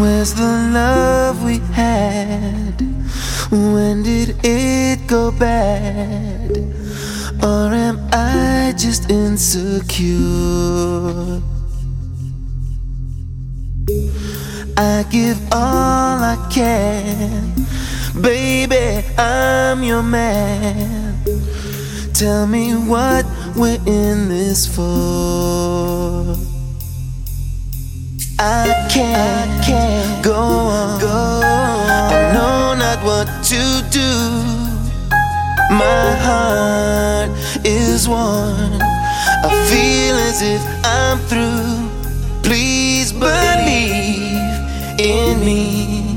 Where's the love we had? When did it go bad? Or am I just insecure? I give all I can. Baby, I'm your man. Tell me what we're in this for. I can't, I can't go on, go on. I know not what to do. My heart is worn. I feel as if I'm through. Please believe in me.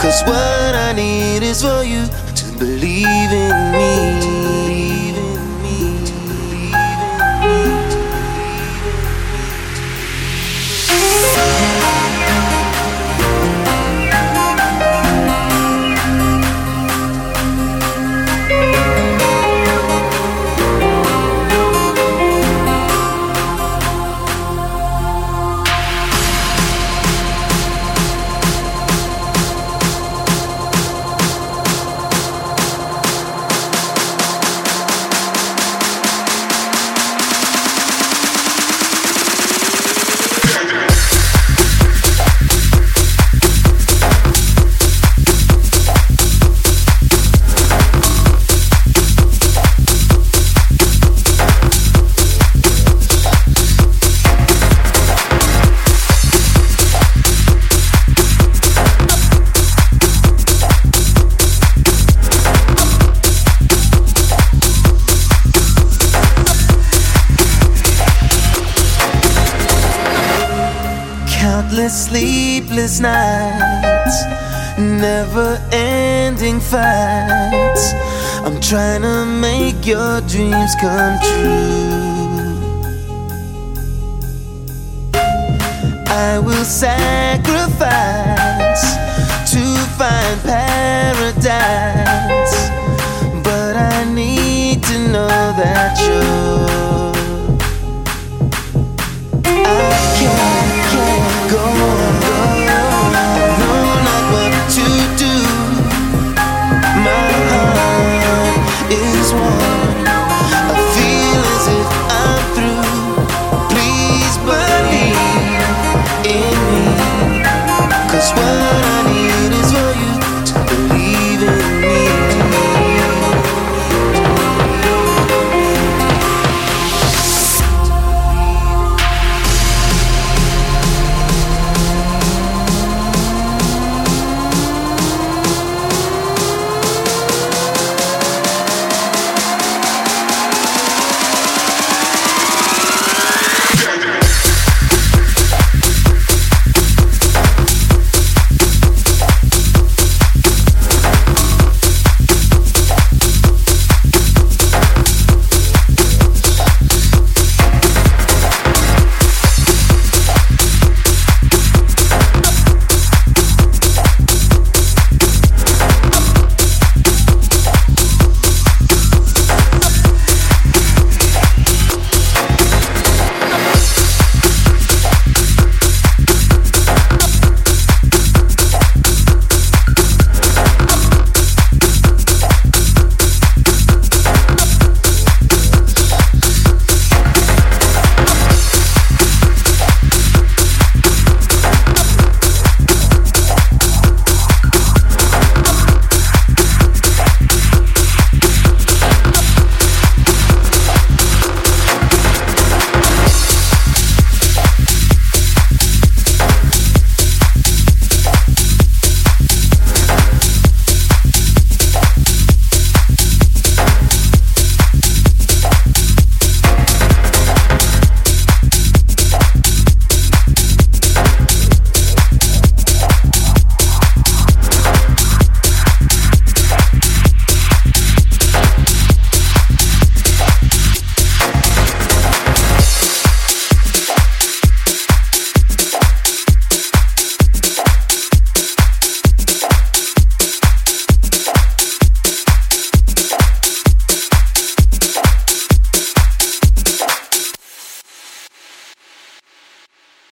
Cause what I need is for you to believe in me. Sleepless nights, never ending fights. I'm trying to make your dreams come true. I will sacrifice to find paradise,